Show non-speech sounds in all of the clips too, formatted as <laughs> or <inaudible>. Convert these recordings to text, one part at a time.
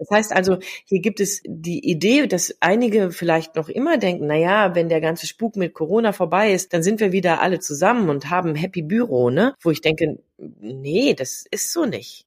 Das heißt also, hier gibt es die Idee, dass einige vielleicht noch immer denken, na ja, wenn der ganze Spuk mit Corona vorbei ist, dann sind wir wieder alle zusammen und haben Happy Büro, ne? Wo ich denke, nee, das ist so nicht.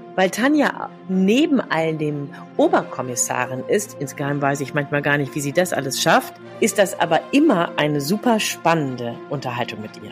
Weil Tanja neben all dem Oberkommissarin ist, insgeheim weiß ich manchmal gar nicht, wie sie das alles schafft, ist das aber immer eine super spannende Unterhaltung mit ihr.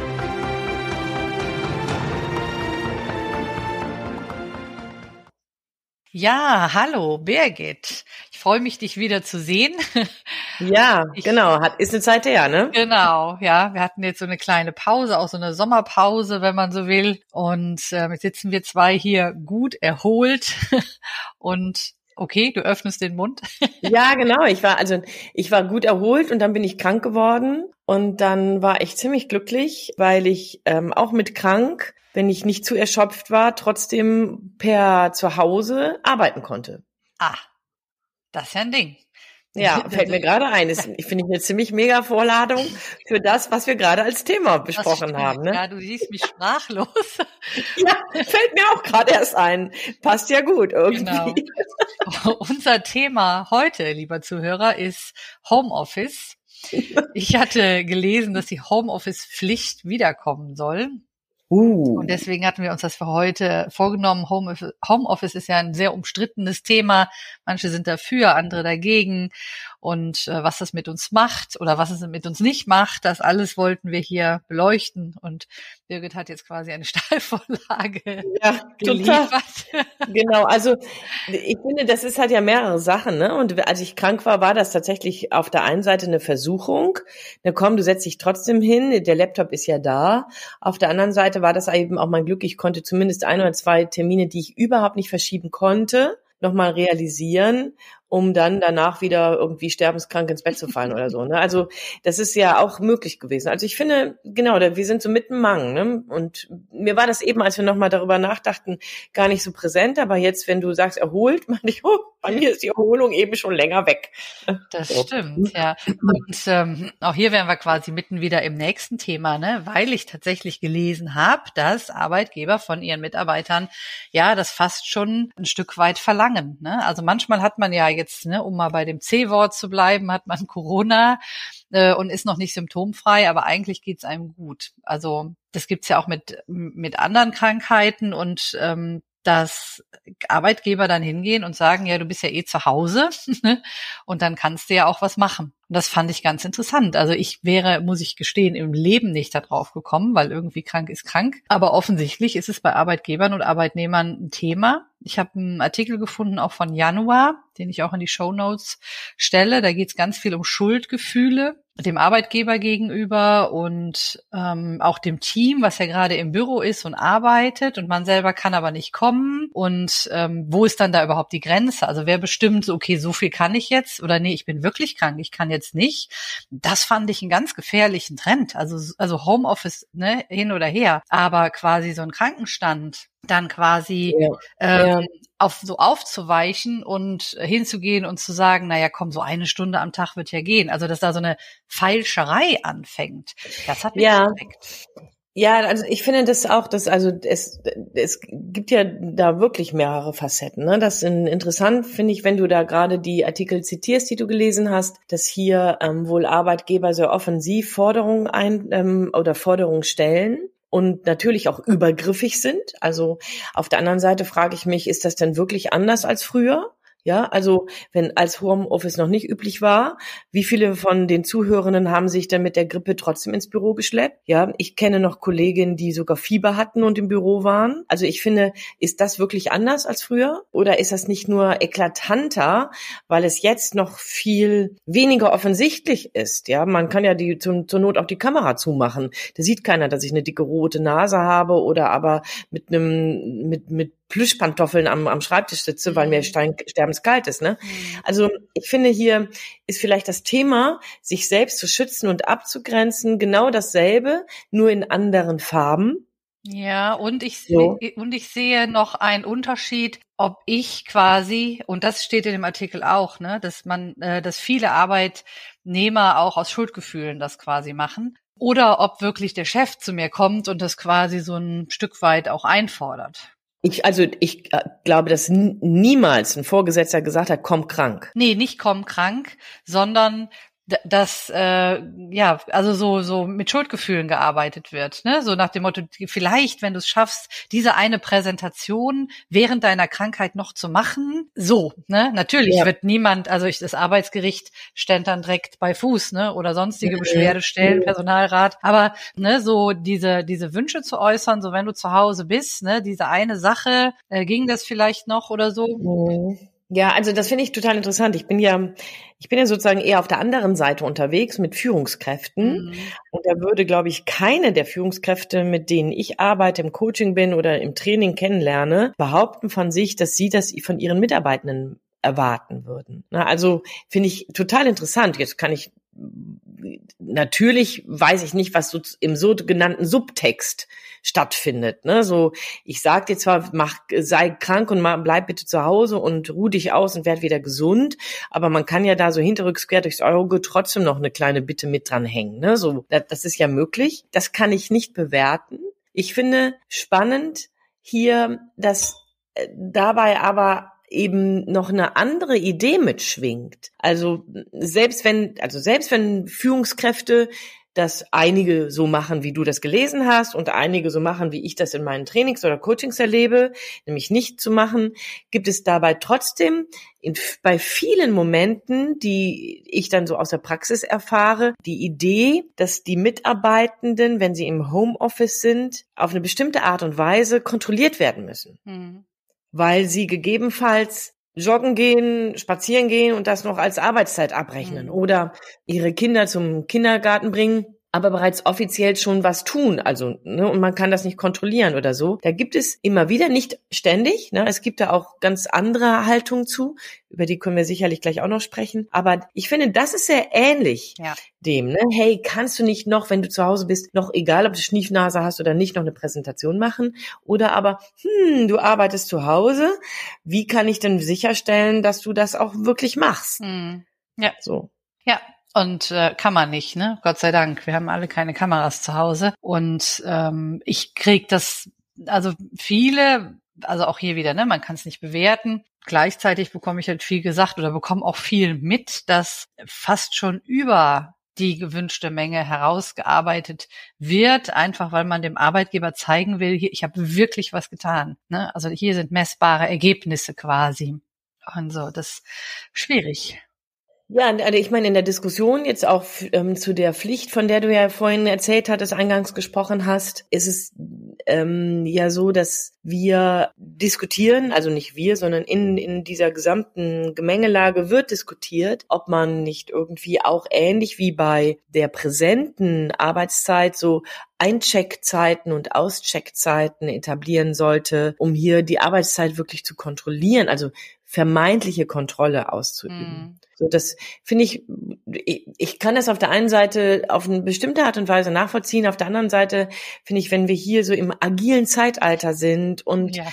Ja, hallo Birgit. Ich freue mich, dich wieder zu sehen. <laughs> Ja, ich, genau. Hat, ist eine Zeit her, ne? Genau, ja. Wir hatten jetzt so eine kleine Pause, auch so eine Sommerpause, wenn man so will. Und äh, jetzt sitzen wir zwei hier gut erholt <laughs> und Okay, du öffnest den Mund. <laughs> ja, genau. Ich war also ich war gut erholt und dann bin ich krank geworden und dann war ich ziemlich glücklich, weil ich ähm, auch mit krank wenn ich nicht zu erschöpft war, trotzdem per Zuhause arbeiten konnte. Ah, das ist ja ein Ding. Ja, <laughs> fällt mir gerade ein. Das <laughs> finde ich eine ziemlich mega Vorladung für das, was wir gerade als Thema besprochen haben. Ne? Ja, du siehst mich sprachlos. <laughs> ja, fällt mir auch gerade erst ein. Passt ja gut irgendwie. Genau. Unser Thema heute, lieber Zuhörer, ist Homeoffice. Ich hatte gelesen, dass die Homeoffice-Pflicht wiederkommen soll. Uh. Und deswegen hatten wir uns das für heute vorgenommen. Homeoffice, Homeoffice ist ja ein sehr umstrittenes Thema. Manche sind dafür, andere dagegen und äh, was das mit uns macht oder was es mit uns nicht macht, das alles wollten wir hier beleuchten und Birgit hat jetzt quasi eine <laughs> Steilvorlage ja, geliefert. <laughs> genau, also ich finde, das ist halt ja mehrere Sachen, ne? Und als ich krank war, war das tatsächlich auf der einen Seite eine Versuchung. Na komm, du setzt dich trotzdem hin, der Laptop ist ja da. Auf der anderen Seite war das eben auch mein Glück, ich konnte zumindest ein oder zwei Termine, die ich überhaupt nicht verschieben konnte, nochmal realisieren um dann danach wieder irgendwie sterbenskrank ins Bett zu fallen oder so. Ne? Also das ist ja auch möglich gewesen. Also ich finde, genau, wir sind so mitten Mang. Ne? Und mir war das eben, als wir nochmal darüber nachdachten, gar nicht so präsent. Aber jetzt, wenn du sagst erholt, <laughs> meine ich, oh, bei mir ist die Erholung eben schon länger weg. Das so. stimmt, ja. Und ähm, auch hier wären wir quasi mitten wieder im nächsten Thema, ne? weil ich tatsächlich gelesen habe, dass Arbeitgeber von ihren Mitarbeitern ja das fast schon ein Stück weit verlangen. Ne? Also manchmal hat man ja jetzt, ne, um mal bei dem C-Wort zu bleiben, hat man Corona äh, und ist noch nicht symptomfrei, aber eigentlich geht's einem gut. Also das gibt's ja auch mit, mit anderen Krankheiten und ähm, dass Arbeitgeber dann hingehen und sagen, ja, du bist ja eh zu Hause <laughs> ne? und dann kannst du ja auch was machen. Und das fand ich ganz interessant. Also ich wäre, muss ich gestehen, im Leben nicht darauf gekommen, weil irgendwie krank ist krank. Aber offensichtlich ist es bei Arbeitgebern und Arbeitnehmern ein Thema. Ich habe einen Artikel gefunden, auch von Januar, den ich auch in die Show Notes stelle. Da geht es ganz viel um Schuldgefühle dem Arbeitgeber gegenüber und ähm, auch dem Team, was ja gerade im Büro ist und arbeitet und man selber kann aber nicht kommen. Und ähm, wo ist dann da überhaupt die Grenze? Also wer bestimmt, okay, so viel kann ich jetzt oder nee, ich bin wirklich krank, ich kann jetzt nicht. Das fand ich einen ganz gefährlichen Trend. Also, also Homeoffice ne, hin oder her, aber quasi so ein Krankenstand dann quasi ja. Ähm, ja. auf so aufzuweichen und hinzugehen und zu sagen, naja, komm, so eine Stunde am Tag wird ja gehen. Also dass da so eine Feilscherei anfängt. Das hat mich ja. Respekt. Ja, also ich finde das auch, dass also es es gibt ja da wirklich mehrere Facetten. Ne? Das ist interessant finde ich, wenn du da gerade die Artikel zitierst, die du gelesen hast, dass hier ähm, wohl Arbeitgeber sehr offensiv Forderungen ein ähm, oder Forderungen stellen und natürlich auch übergriffig sind. Also auf der anderen Seite frage ich mich, ist das denn wirklich anders als früher? Ja, also wenn als Homeoffice noch nicht üblich war, wie viele von den Zuhörenden haben sich dann mit der Grippe trotzdem ins Büro geschleppt? Ja, ich kenne noch Kolleginnen, die sogar Fieber hatten und im Büro waren. Also ich finde, ist das wirklich anders als früher? Oder ist das nicht nur eklatanter, weil es jetzt noch viel weniger offensichtlich ist? Ja, man kann ja die zur, zur Not auch die Kamera zumachen. Da sieht keiner, dass ich eine dicke rote Nase habe oder aber mit einem mit mit Plüschpantoffeln am, am Schreibtisch sitze, weil mir mhm. Stein, sterbenskalt ist. Ne? Mhm. Also ich finde, hier ist vielleicht das Thema, sich selbst zu schützen und abzugrenzen, genau dasselbe, nur in anderen Farben. Ja, und ich, so. und ich sehe noch einen Unterschied, ob ich quasi, und das steht in dem Artikel auch, ne, dass man, äh, dass viele Arbeitnehmer auch aus Schuldgefühlen das quasi machen, oder ob wirklich der Chef zu mir kommt und das quasi so ein Stück weit auch einfordert. Ich, also ich äh, glaube, dass niemals ein Vorgesetzter gesagt hat, komm krank. Nee, nicht komm krank, sondern dass äh, ja also so so mit Schuldgefühlen gearbeitet wird, ne? So nach dem Motto, vielleicht, wenn du es schaffst, diese eine Präsentation während deiner Krankheit noch zu machen, so, ne? Natürlich ja. wird niemand, also ich, das Arbeitsgericht stellt dann direkt bei Fuß, ne? Oder sonstige Beschwerdestellen, Personalrat, aber ne, so diese diese Wünsche zu äußern, so wenn du zu Hause bist, ne? Diese eine Sache, äh, ging das vielleicht noch oder so? Mhm. Ja, also das finde ich total interessant. Ich bin ja, ich bin ja sozusagen eher auf der anderen Seite unterwegs mit Führungskräften. Mhm. Und da würde, glaube ich, keine der Führungskräfte, mit denen ich arbeite, im Coaching bin oder im Training kennenlerne, behaupten von sich, dass sie das von ihren Mitarbeitenden erwarten würden. Na, also finde ich total interessant. Jetzt kann ich natürlich weiß ich nicht, was so im sogenannten Subtext stattfindet. Ne? So, ich sag dir zwar, mach, sei krank und mach, bleib bitte zu Hause und ruh dich aus und werd wieder gesund, aber man kann ja da so hinterrücks quer durchs Auge trotzdem noch eine kleine Bitte mit dranhängen. Ne? So, das, das ist ja möglich. Das kann ich nicht bewerten. Ich finde spannend hier, dass äh, dabei aber eben noch eine andere Idee mitschwingt. Also selbst wenn, also selbst wenn Führungskräfte das einige so machen, wie du das gelesen hast und einige so machen, wie ich das in meinen Trainings oder Coachings erlebe, nämlich nicht zu machen, gibt es dabei trotzdem in, bei vielen Momenten, die ich dann so aus der Praxis erfahre, die Idee, dass die Mitarbeitenden, wenn sie im Homeoffice sind, auf eine bestimmte Art und Weise kontrolliert werden müssen. Mhm weil sie gegebenenfalls joggen gehen, spazieren gehen und das noch als Arbeitszeit abrechnen mhm. oder ihre Kinder zum Kindergarten bringen aber bereits offiziell schon was tun. Also, ne, und man kann das nicht kontrollieren oder so. Da gibt es immer wieder, nicht ständig, ne, es gibt da auch ganz andere Haltungen zu, über die können wir sicherlich gleich auch noch sprechen. Aber ich finde, das ist sehr ähnlich ja. dem, ne? Hey, kannst du nicht noch, wenn du zu Hause bist, noch egal, ob du Schniefnase hast oder nicht, noch eine Präsentation machen? Oder aber, hm, du arbeitest zu Hause, wie kann ich denn sicherstellen, dass du das auch wirklich machst? Mhm. Ja. So. Ja, und äh, kann man nicht, ne? Gott sei Dank. Wir haben alle keine Kameras zu Hause. Und ähm, ich krieg das, also viele, also auch hier wieder, ne, man kann es nicht bewerten. Gleichzeitig bekomme ich halt viel gesagt oder bekomme auch viel mit, dass fast schon über die gewünschte Menge herausgearbeitet wird, einfach weil man dem Arbeitgeber zeigen will, hier, ich habe wirklich was getan. Ne? Also hier sind messbare Ergebnisse quasi. Und so, das ist schwierig. Ja, also ich meine, in der Diskussion jetzt auch ähm, zu der Pflicht, von der du ja vorhin erzählt hattest, eingangs gesprochen hast, ist es ähm, ja so, dass wir diskutieren, also nicht wir, sondern in, in dieser gesamten Gemengelage wird diskutiert, ob man nicht irgendwie auch ähnlich wie bei der präsenten Arbeitszeit so Eincheckzeiten und Auscheckzeiten etablieren sollte, um hier die Arbeitszeit wirklich zu kontrollieren, also vermeintliche Kontrolle auszuüben. Mm. So, das finde ich, ich kann das auf der einen Seite auf eine bestimmte Art und Weise nachvollziehen, auf der anderen Seite finde ich, wenn wir hier so im agilen Zeitalter sind und ja.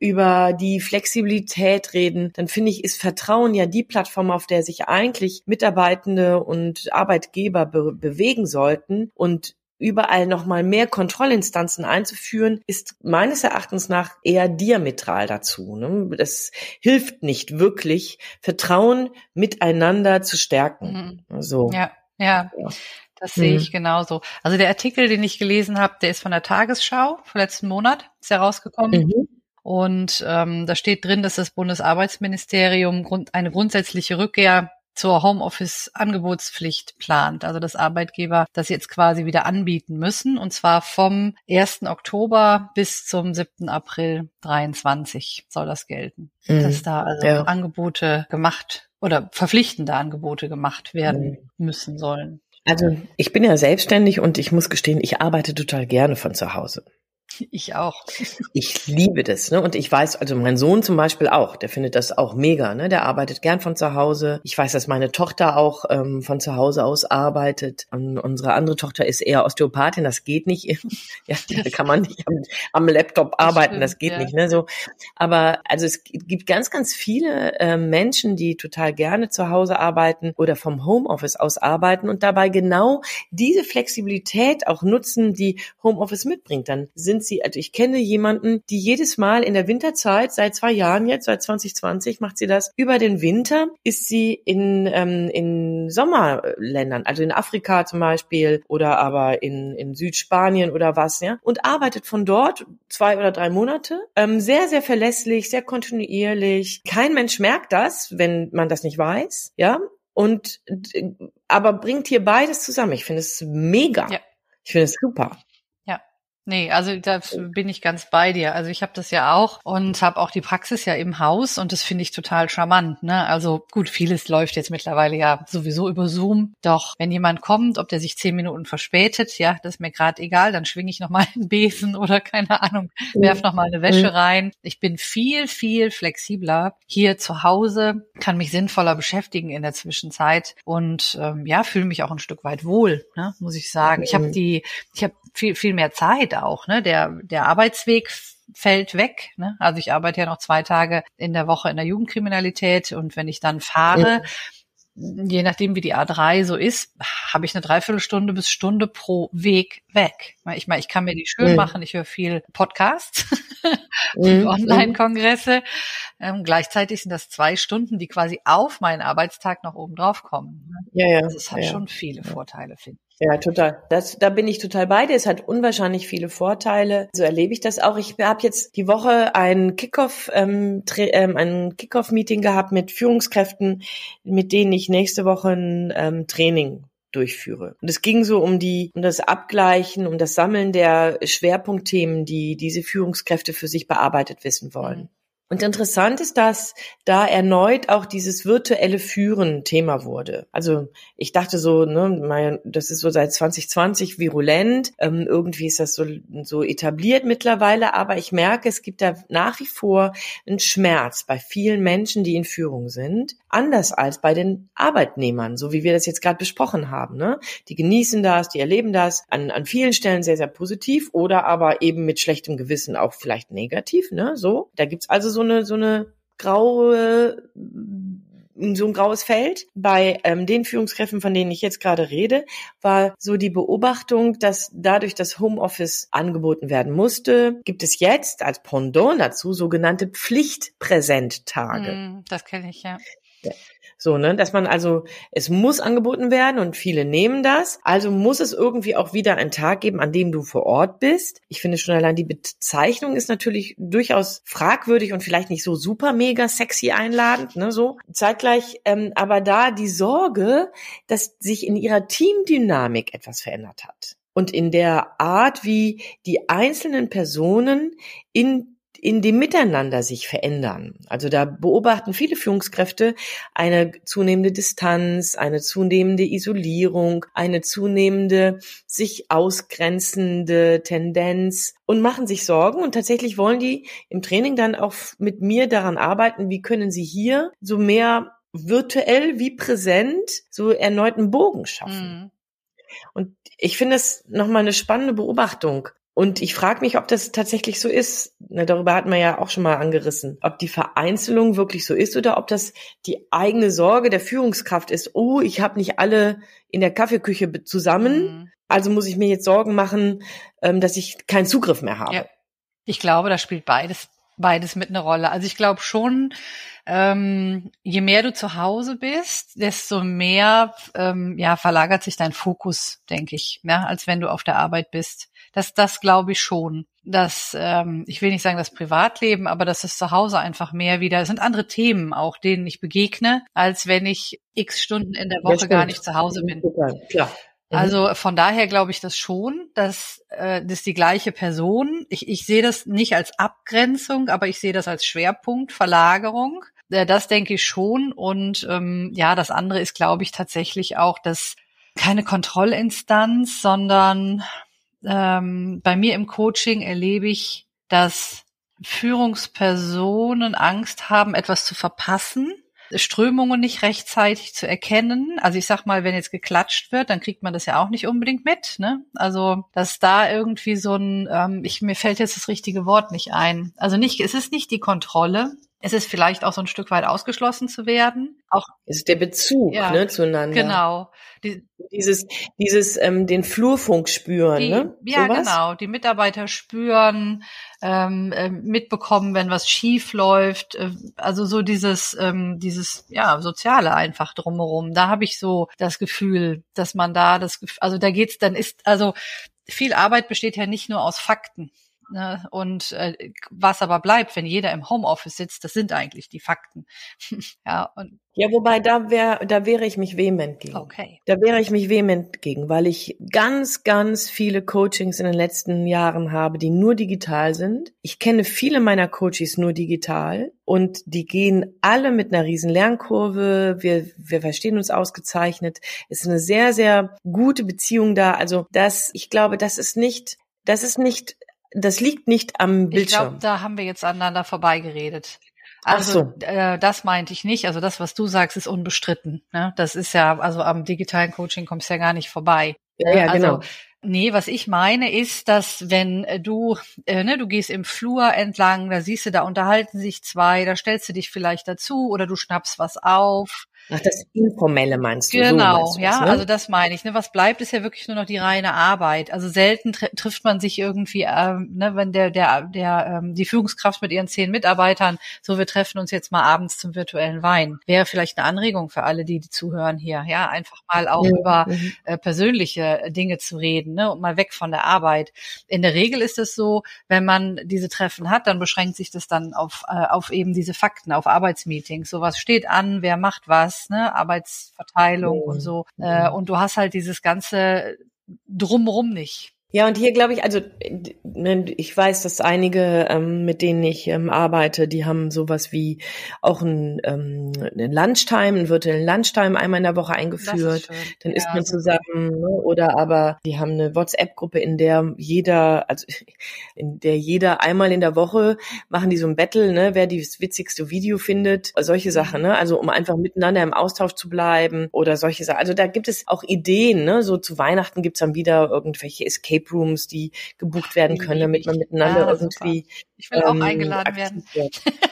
über die Flexibilität reden, dann finde ich, ist Vertrauen ja die Plattform, auf der sich eigentlich Mitarbeitende und Arbeitgeber be bewegen sollten und überall nochmal mehr Kontrollinstanzen einzuführen, ist meines Erachtens nach eher diametral dazu. Ne? Das hilft nicht wirklich, Vertrauen miteinander zu stärken. Mhm. So. Ja, ja. ja. Das sehe ich mhm. genauso. Also der Artikel, den ich gelesen habe, der ist von der Tagesschau vom letzten Monat, ist ja rausgekommen. Mhm. Und ähm, da steht drin, dass das Bundesarbeitsministerium grund, eine grundsätzliche Rückkehr zur Homeoffice-Angebotspflicht plant. Also dass Arbeitgeber das jetzt quasi wieder anbieten müssen. Und zwar vom 1. Oktober bis zum 7. April 23 soll das gelten. Mhm. Dass da also ja. Angebote gemacht oder verpflichtende Angebote gemacht werden mhm. müssen sollen. Also ich bin ja selbstständig und ich muss gestehen, ich arbeite total gerne von zu Hause. Ich auch. Ich liebe das, ne? Und ich weiß, also mein Sohn zum Beispiel auch, der findet das auch mega, ne? Der arbeitet gern von zu Hause. Ich weiß, dass meine Tochter auch ähm, von zu Hause aus arbeitet. Und unsere andere Tochter ist eher Osteopathin, das geht nicht. <laughs> ja, da kann man nicht am, am Laptop arbeiten, das, stimmt, das geht ja. nicht, ne? So. Aber also es gibt ganz, ganz viele äh, Menschen, die total gerne zu Hause arbeiten oder vom Homeoffice aus arbeiten und dabei genau diese Flexibilität auch nutzen, die Homeoffice mitbringt. Dann sind sie, also ich kenne jemanden, die jedes Mal in der Winterzeit, seit zwei Jahren jetzt, seit 2020 macht sie das, über den Winter ist sie in, ähm, in Sommerländern, also in Afrika zum Beispiel oder aber in, in Südspanien oder was, ja, und arbeitet von dort zwei oder drei Monate, ähm, sehr, sehr verlässlich, sehr kontinuierlich. Kein Mensch merkt das, wenn man das nicht weiß, ja, und aber bringt hier beides zusammen. Ich finde es mega. Ja. Ich finde es super. Nee, also da bin ich ganz bei dir. Also ich habe das ja auch und habe auch die Praxis ja im Haus und das finde ich total charmant. Ne? Also gut, vieles läuft jetzt mittlerweile ja sowieso über Zoom. Doch wenn jemand kommt, ob der sich zehn Minuten verspätet, ja, das ist mir gerade egal, dann schwinge ich nochmal <laughs> einen Besen oder keine Ahnung, werf nochmal eine Wäsche rein. Ich bin viel, viel flexibler hier zu Hause, kann mich sinnvoller beschäftigen in der Zwischenzeit und ähm, ja, fühle mich auch ein Stück weit wohl, ne, muss ich sagen. Ich habe die, ich habe viel, viel mehr Zeit auch. Ne? Der, der Arbeitsweg fällt weg. Ne? Also ich arbeite ja noch zwei Tage in der Woche in der Jugendkriminalität und wenn ich dann fahre, ja. je nachdem wie die A3 so ist, habe ich eine Dreiviertelstunde bis Stunde pro Weg weg. Ich meine, ich kann mir die schön mhm. machen, ich höre viel Podcasts <laughs> und mhm. Online-Kongresse. Ähm, gleichzeitig sind das zwei Stunden, die quasi auf meinen Arbeitstag noch oben drauf kommen. Ne? Ja, ja. Also es hat ja. schon viele Vorteile, finde ich. Ja, total. Das, da bin ich total bei dir. Es hat unwahrscheinlich viele Vorteile. So erlebe ich das auch. Ich habe jetzt die Woche ein Kickoff, ähm, ähm, ein Kickoff-Meeting gehabt mit Führungskräften, mit denen ich nächste Woche ein ähm, Training durchführe. Und es ging so um die, um das Abgleichen, um das Sammeln der Schwerpunktthemen, die diese Führungskräfte für sich bearbeitet wissen wollen. Mhm. Und interessant ist, dass da erneut auch dieses virtuelle Führen Thema wurde. Also ich dachte so, ne, das ist so seit 2020 virulent. Ähm, irgendwie ist das so, so etabliert mittlerweile, aber ich merke, es gibt da nach wie vor einen Schmerz bei vielen Menschen, die in Führung sind, anders als bei den Arbeitnehmern, so wie wir das jetzt gerade besprochen haben. Ne? Die genießen das, die erleben das an, an vielen Stellen sehr, sehr positiv oder aber eben mit schlechtem Gewissen auch vielleicht negativ. Ne? So, da gibt's also so eine, so eine graue, so ein graues Feld. Bei ähm, den Führungskräften, von denen ich jetzt gerade rede, war so die Beobachtung, dass dadurch das Homeoffice angeboten werden musste, gibt es jetzt als Pendant dazu sogenannte Pflichtpräsenttage. Mm, das kenne ich ja. So, ne, dass man also, es muss angeboten werden und viele nehmen das. Also muss es irgendwie auch wieder einen Tag geben, an dem du vor Ort bist. Ich finde schon allein die Bezeichnung ist natürlich durchaus fragwürdig und vielleicht nicht so super mega sexy einladend, ne, so. Zeitgleich, ähm, aber da die Sorge, dass sich in ihrer Teamdynamik etwas verändert hat und in der Art, wie die einzelnen Personen in in dem Miteinander sich verändern. Also da beobachten viele Führungskräfte eine zunehmende Distanz, eine zunehmende Isolierung, eine zunehmende sich ausgrenzende Tendenz und machen sich Sorgen und tatsächlich wollen die im Training dann auch mit mir daran arbeiten, wie können sie hier so mehr virtuell wie präsent so erneuten Bogen schaffen. Mhm. Und ich finde es nochmal eine spannende Beobachtung. Und ich frage mich, ob das tatsächlich so ist. Na, darüber hatten wir ja auch schon mal angerissen. Ob die Vereinzelung wirklich so ist oder ob das die eigene Sorge der Führungskraft ist. Oh, ich habe nicht alle in der Kaffeeküche zusammen. Mhm. Also muss ich mir jetzt Sorgen machen, ähm, dass ich keinen Zugriff mehr habe. Ja. Ich glaube, da spielt beides beides mit einer Rolle. Also ich glaube schon, ähm, je mehr du zu Hause bist, desto mehr ähm, ja verlagert sich dein Fokus, denke ich, ja, als wenn du auf der Arbeit bist. Das, das glaube ich schon. das, ähm, ich will nicht sagen das Privatleben, aber das ist zu Hause einfach mehr wieder. Es sind andere Themen auch, denen ich begegne, als wenn ich x Stunden in der Woche gar nicht zu Hause bin. Klar. Mhm. Also von daher glaube ich das schon, dass äh, das die gleiche Person. Ich, ich sehe das nicht als Abgrenzung, aber ich sehe das als Schwerpunkt, Verlagerung. Äh, das denke ich schon. Und ähm, ja, das andere ist, glaube ich, tatsächlich auch, dass keine Kontrollinstanz, sondern ähm, bei mir im Coaching erlebe ich, dass Führungspersonen Angst haben, etwas zu verpassen Strömungen nicht rechtzeitig zu erkennen. Also ich sag mal, wenn jetzt geklatscht wird, dann kriegt man das ja auch nicht unbedingt mit. Ne? Also dass da irgendwie so ein, ähm, ich mir fällt jetzt das richtige Wort nicht ein. Also nicht, es ist nicht die Kontrolle, es ist vielleicht auch so ein Stück weit ausgeschlossen zu werden. Auch es ist der Bezug ja, ne, zueinander. Genau. Die, dieses, dieses ähm, den Flurfunk spüren. Die, ne? Ja, Sowas? genau. Die Mitarbeiter spüren, ähm, äh, mitbekommen, wenn was schief läuft. Äh, also so dieses, ähm, dieses ja soziale einfach drumherum. Da habe ich so das Gefühl, dass man da das, also da geht's, dann ist also viel Arbeit besteht ja nicht nur aus Fakten. Ne? Und äh, was aber bleibt, wenn jeder im Homeoffice sitzt, das sind eigentlich die Fakten. <laughs> ja, und ja, wobei da wäre, da wäre ich mich vehement gegen. Okay. Da wäre ich mich vehement gegen, weil ich ganz, ganz viele Coachings in den letzten Jahren habe, die nur digital sind. Ich kenne viele meiner Coaches nur digital und die gehen alle mit einer riesen Lernkurve. Wir, wir verstehen uns ausgezeichnet. Es ist eine sehr, sehr gute Beziehung da. Also das, ich glaube, das ist nicht, das ist nicht das liegt nicht am Bildschirm. Ich glaube, da haben wir jetzt aneinander vorbeigeredet. Also so. äh, das meinte ich nicht. Also das, was du sagst, ist unbestritten. Ne? Das ist ja, also am digitalen Coaching kommst du ja gar nicht vorbei. Ja, ja also, genau. Nee, was ich meine ist, dass wenn äh, du, äh, ne, du gehst im Flur entlang, da siehst du, da unterhalten sich zwei, da stellst du dich vielleicht dazu oder du schnappst was auf Ach, das Informelle meinst du? Genau, so meinst ja, ne? also das meine ich. Ne? Was bleibt, ist ja wirklich nur noch die reine Arbeit. Also selten tr trifft man sich irgendwie, ähm, ne, wenn der, der, der, ähm, die Führungskraft mit ihren zehn Mitarbeitern, so wir treffen uns jetzt mal abends zum virtuellen Wein. Wäre vielleicht eine Anregung für alle, die, die zuhören hier, ja, einfach mal auch ja. über mhm. äh, persönliche Dinge zu reden, ne, und mal weg von der Arbeit. In der Regel ist es so, wenn man diese Treffen hat, dann beschränkt sich das dann auf, äh, auf eben diese Fakten, auf Arbeitsmeetings. So was steht an, wer macht was, ne, Arbeitsverteilung mhm. und so. Äh, und du hast halt dieses ganze drumrum nicht. Ja, und hier glaube ich, also ne, ich weiß, dass einige, ähm, mit denen ich ähm, arbeite, die haben sowas wie auch ein, ähm, ein Lunchtime, ein virtuellen Lunchtime einmal in der Woche eingeführt. Dann ja, isst man zusammen. Ne? Oder aber die haben eine WhatsApp-Gruppe, in der jeder, also <laughs> in der jeder einmal in der Woche machen die so ein Battle, ne, wer das witzigste Video findet, solche Sachen, ne? Also um einfach miteinander im Austausch zu bleiben oder solche Sachen. Also da gibt es auch Ideen, ne? So zu Weihnachten gibt's dann wieder irgendwelche Escape Escape Rooms, die gebucht werden können, damit man miteinander ja, irgendwie. Super. Ich will ähm, auch eingeladen werden. <laughs>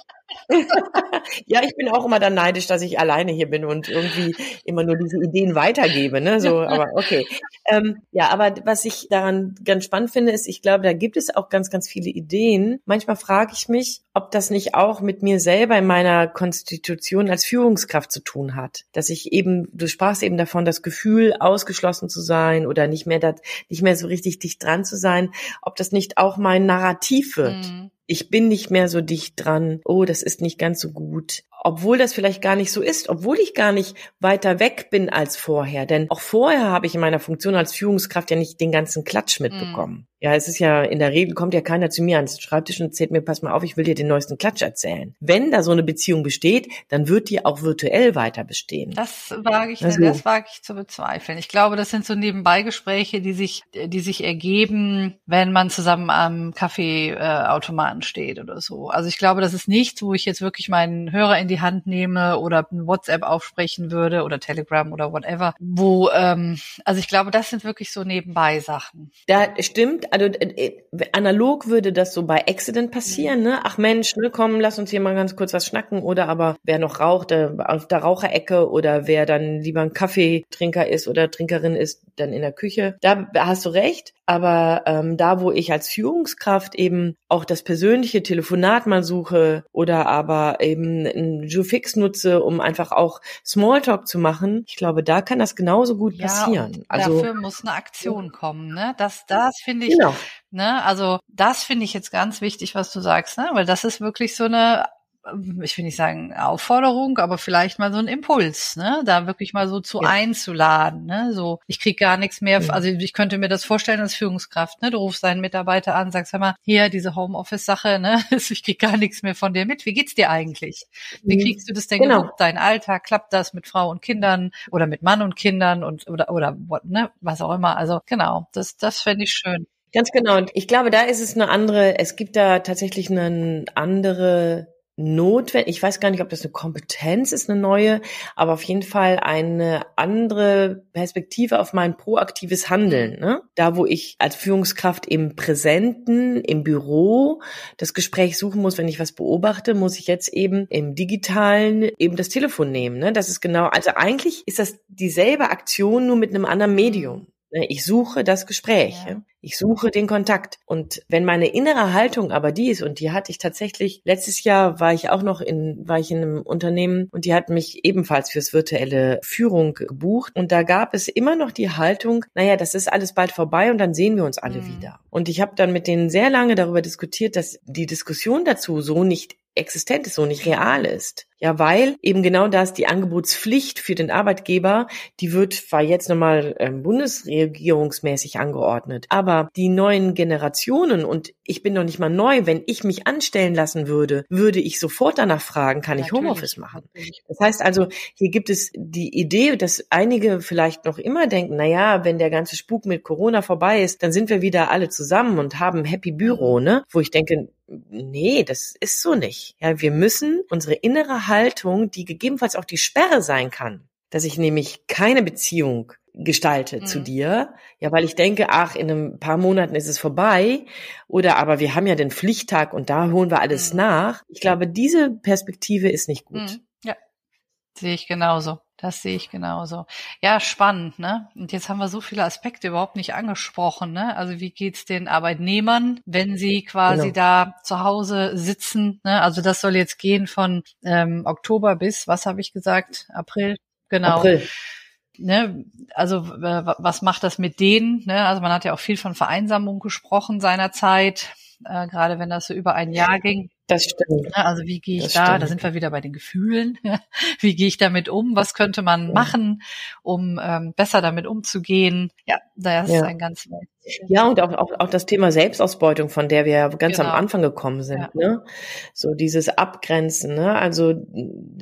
ja, ich bin auch immer dann neidisch, dass ich alleine hier bin und irgendwie immer nur diese Ideen weitergebe. Ne? So, aber okay. Ähm, ja, aber was ich daran ganz spannend finde, ist, ich glaube, da gibt es auch ganz, ganz viele Ideen. Manchmal frage ich mich, ob das nicht auch mit mir selber in meiner Konstitution als Führungskraft zu tun hat. Dass ich eben, du sprachst eben davon, das Gefühl, ausgeschlossen zu sein oder nicht mehr, dat, nicht mehr so richtig dicht dran zu sein, ob das nicht auch mein Narrativ wird. Mhm ich bin nicht mehr so dicht dran, oh, das ist nicht ganz so gut. Obwohl das vielleicht gar nicht so ist, obwohl ich gar nicht weiter weg bin als vorher. Denn auch vorher habe ich in meiner Funktion als Führungskraft ja nicht den ganzen Klatsch mitbekommen. Mm. Ja, es ist ja, in der Regel kommt ja keiner zu mir ans Schreibtisch und erzählt mir, pass mal auf, ich will dir den neuesten Klatsch erzählen. Wenn da so eine Beziehung besteht, dann wird die auch virtuell weiter bestehen. Das wage ich, also, das wage ich zu bezweifeln. Ich glaube, das sind so Nebenbeigespräche, die sich, die sich ergeben, wenn man zusammen am Kaffeeautomaten steht oder so. Also ich glaube, das ist nichts, wo ich jetzt wirklich meinen Hörer in die Hand nehme oder WhatsApp aufsprechen würde oder Telegram oder whatever. Wo, ähm, also ich glaube, das sind wirklich so Nebenbei-Sachen. Da stimmt, also äh, analog würde das so bei Accident passieren, ne? Ach Mensch, ne, komm, lass uns hier mal ganz kurz was schnacken. Oder aber wer noch raucht, der, auf der Raucherecke oder wer dann lieber ein Kaffeetrinker ist oder Trinkerin ist, dann in der Küche. Da hast du recht. Aber ähm, da, wo ich als Führungskraft eben auch das persönliche Telefonat mal suche oder aber eben ein Jufix nutze, um einfach auch Smalltalk zu machen, ich glaube, da kann das genauso gut Ja, passieren. Also dafür muss eine Aktion kommen, ne? Das, das finde ich, genau. ne? Also das finde ich jetzt ganz wichtig, was du sagst, ne? Weil das ist wirklich so eine, ich will nicht sagen Aufforderung, aber vielleicht mal so ein Impuls, ne? Da wirklich mal so zu Ja. einzuladen, ne? So, ich krieg gar nichts mehr, Mhm. also ich könnte mir das vorstellen als Führungskraft, ne? Du rufst deinen Mitarbeiter an, sagst, hör mal, hier, diese Homeoffice-Sache, ne? <laughs> Ich krieg gar nichts mehr von dir mit. Wie geht's dir eigentlich? Wie Mhm. kriegst du das denn Genau. deinen Alltag? Klappt das mit Frau und Kindern oder mit Mann und Kindern und oder oder what, ne, was auch immer. Also genau, das das fände ich schön. Ganz genau. Und ich glaube, da ist es eine andere, es gibt da tatsächlich eine andere Notwendigkeit. Ich weiß gar nicht, ob das eine Kompetenz ist, eine neue, aber auf jeden Fall eine andere Perspektive auf mein proaktives Handeln. Ne? Da, wo ich als Führungskraft im Präsenten, im Büro das Gespräch suchen muss, wenn ich was beobachte, muss ich jetzt eben im Digitalen eben das Telefon nehmen. Ne? Das ist genau, also eigentlich ist das dieselbe Aktion, nur mit einem anderen Medium. Ne, Ich suche das Gespräch. Ja. Ja. Ich suche den Kontakt. Und wenn meine innere Haltung aber die ist, und die hatte ich tatsächlich, letztes Jahr war ich auch noch in, war ich in einem Unternehmen und die hat mich ebenfalls fürs virtuelle Führung gebucht. Und da gab es immer noch die Haltung, naja, das ist alles bald vorbei und dann sehen wir uns alle Mhm. wieder. Und ich habe dann mit denen sehr lange darüber diskutiert, dass die Diskussion dazu so nicht existent ist, so nicht real ist. Ja, weil eben genau das die Angebotspflicht für den Arbeitgeber, die wird, war jetzt nochmal ähm, bundesregierungsmäßig angeordnet. Aber die neuen Generationen, und ich bin noch nicht mal neu, wenn ich mich anstellen lassen würde, würde ich sofort danach fragen, kann ich Natürlich. Homeoffice machen? Das heißt also, hier gibt es die Idee, dass einige vielleicht noch immer denken, na ja, wenn der ganze Spuk mit Corona vorbei ist, dann sind wir wieder alle zusammen und haben Happy Büro, ne? Wo ich denke, nee, das ist so nicht. Ja, wir müssen unsere innere Haltung, die gegebenenfalls auch die Sperre sein kann, dass ich nämlich keine Beziehung gestalte Mhm. zu dir, ja, weil ich denke, ach, in ein paar Monaten ist es vorbei, oder aber wir haben ja den Pflichttag und da holen wir alles Mhm. nach. Ich glaube, diese Perspektive ist nicht gut. Mhm. Ja, sehe ich genauso. Das sehe ich genauso. Ja, spannend, ne? Und jetzt haben wir so viele Aspekte überhaupt nicht angesprochen, ne? Also wie geht's den Arbeitnehmern, wenn sie quasi Genau. da zu Hause sitzen? Ne? Also das soll jetzt gehen von ähm, Oktober bis, was habe ich gesagt? April. Genau. April. Ne, also äh, was macht das mit denen? Ne? Also man hat ja auch viel von Vereinsamung gesprochen seinerzeit, äh, gerade wenn das so über ein Jahr ging. Das stimmt. Ne, Also wie gehe ich Das da? Da stimmt. sind wir wieder bei den Gefühlen. <laughs> Wie gehe ich damit um? Was könnte man machen, um ähm, besser damit umzugehen? Ja, da ist Ja. ein ganz Ja, und auch, auch, auch das Thema Selbstausbeutung, von der wir ja ganz Genau. am Anfang gekommen sind. Ja. Ne? So dieses Abgrenzen. Ne? Also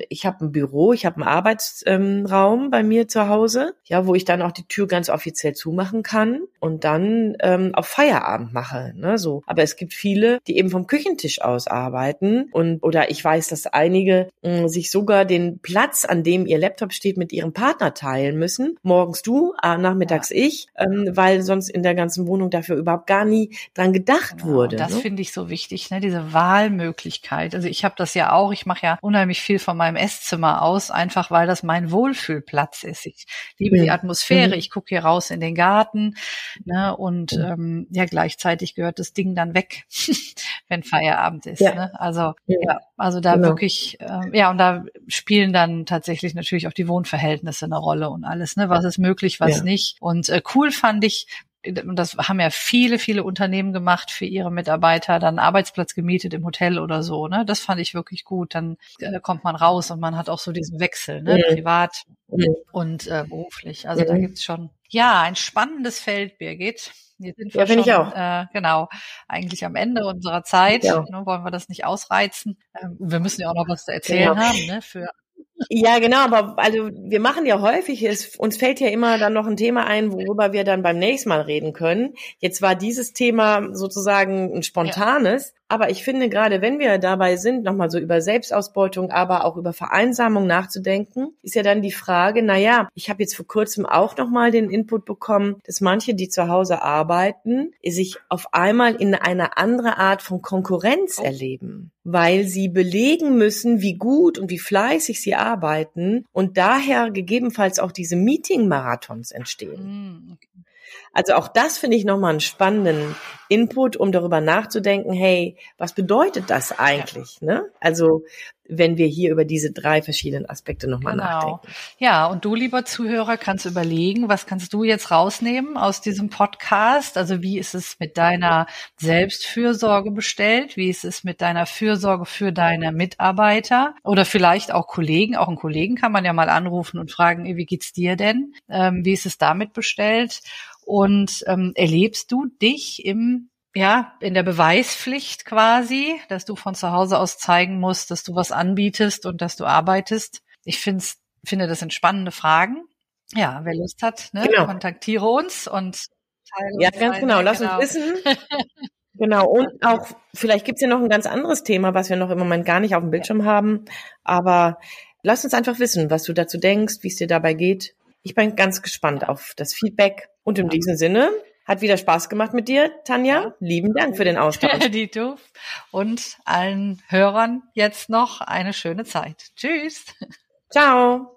ich habe ein Büro, ich habe einen Arbeitsraum bei mir zu Hause, ja, wo ich dann auch die Tür ganz offiziell zumachen kann und dann ähm, auf Feierabend mache. Ne? So. Aber es gibt viele, die eben vom Küchentisch aus arbeiten und oder ich weiß, dass einige mh, sich sogar den Platz, an dem ihr Laptop steht, mit ihrem Partner teilen müssen. Morgens du, äh, nachmittags ich, ähm, weil sonst in der ganzen Wohnung dafür überhaupt gar nie dran gedacht Genau, wurde. das ne? finde ich so wichtig, ne? diese Wahlmöglichkeit. Also ich habe das ja auch, ich mache ja unheimlich viel von meinem Esszimmer aus, einfach weil das mein Wohlfühlplatz ist. Ich liebe Mhm. die Atmosphäre, Mhm. ich gucke hier raus in den Garten ne? und ähm, ja, gleichzeitig gehört das Ding dann weg, <laughs> wenn Feierabend ist. Ja. Ne? Also Ja. ja, also da Genau. wirklich, ähm, ja, und da spielen dann tatsächlich natürlich auch die Wohnverhältnisse eine Rolle und alles, ne? Was ist möglich, was Ja. nicht. Und äh, cool fand ich, das haben ja viele, viele Unternehmen gemacht für ihre Mitarbeiter, dann Arbeitsplatz gemietet im Hotel oder so, ne? Das fand ich wirklich gut. Dann äh, kommt man raus und man hat auch so diesen Wechsel, ne? Mhm. Privat Mhm. und äh, beruflich. Also da Mhm. gibt's schon, ja, ein spannendes Feld, Birgit. Jetzt sind wir Ja, finde schon, ich auch. Äh, genau, eigentlich am Ende unserer Zeit. Ja. Ne, wollen wir das nicht ausreizen? Ähm, wir müssen ja auch noch was zu erzählen Genau. haben, ne? Für Ja, genau, aber also wir machen ja häufig, es, uns fällt ja immer dann noch ein Thema ein, worüber wir dann beim nächsten Mal reden können. Jetzt war dieses Thema sozusagen ein spontanes, aber ich finde gerade, wenn wir dabei sind, nochmal so über Selbstausbeutung, aber auch über Vereinsamung nachzudenken, ist ja dann die Frage, na ja, ich habe jetzt vor kurzem auch nochmal den Input bekommen, dass manche, die zu Hause arbeiten, sich auf einmal in eine andere Art von Konkurrenz Oh. erleben, weil sie belegen müssen, wie gut und wie fleißig sie arbeiten und daher gegebenenfalls auch diese Meeting-Marathons entstehen. Also auch das finde ich nochmal einen spannenden Input, um darüber nachzudenken, hey, was bedeutet das eigentlich? Ne? Also wenn wir hier über diese drei verschiedenen Aspekte nochmal genau. nachdenken. Ja, und du, lieber Zuhörer, kannst überlegen, was kannst du jetzt rausnehmen aus diesem Podcast? Also wie ist es mit deiner Selbstfürsorge bestellt? Wie ist es mit deiner Fürsorge für deine Mitarbeiter oder vielleicht auch Kollegen? Auch einen Kollegen kann man ja mal anrufen und fragen, wie geht's dir denn? Ähm, wie ist es damit bestellt? Und ähm, erlebst du dich im ja, in der Beweispflicht quasi, dass du von zu Hause aus zeigen musst, dass du was anbietest und dass du arbeitest. Ich find's, finde, das sind spannende Fragen. Ja, wer Lust hat, ne, genau. kontaktiere uns und teile Ja, ganz genau. Lass genau. uns wissen. <laughs> genau. Und auch, vielleicht gibt's ja noch ein ganz anderes Thema, was wir noch im Moment gar nicht auf dem Bildschirm haben. Aber lass uns einfach wissen, was du dazu denkst, wie es dir dabei geht. Ich bin ganz gespannt auf das Feedback. Und in diesem Sinne, hat wieder Spaß gemacht mit dir, Tanja. Ja. Lieben Dank für den <laughs> Austausch. Dito. Und allen Hörern jetzt noch eine schöne Zeit. Tschüss. Ciao.